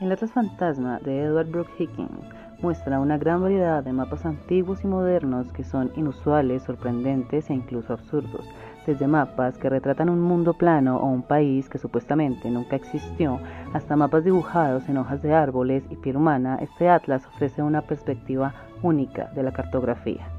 El Atlas Fantasma de Edward Brooke Higgins muestra una gran variedad de mapas antiguos y modernos que son inusuales, sorprendentes e incluso absurdos, desde mapas que retratan un mundo plano o un país que supuestamente nunca existió, hasta mapas dibujados en hojas de árboles y piel humana, este atlas ofrece una perspectiva única de la cartografía.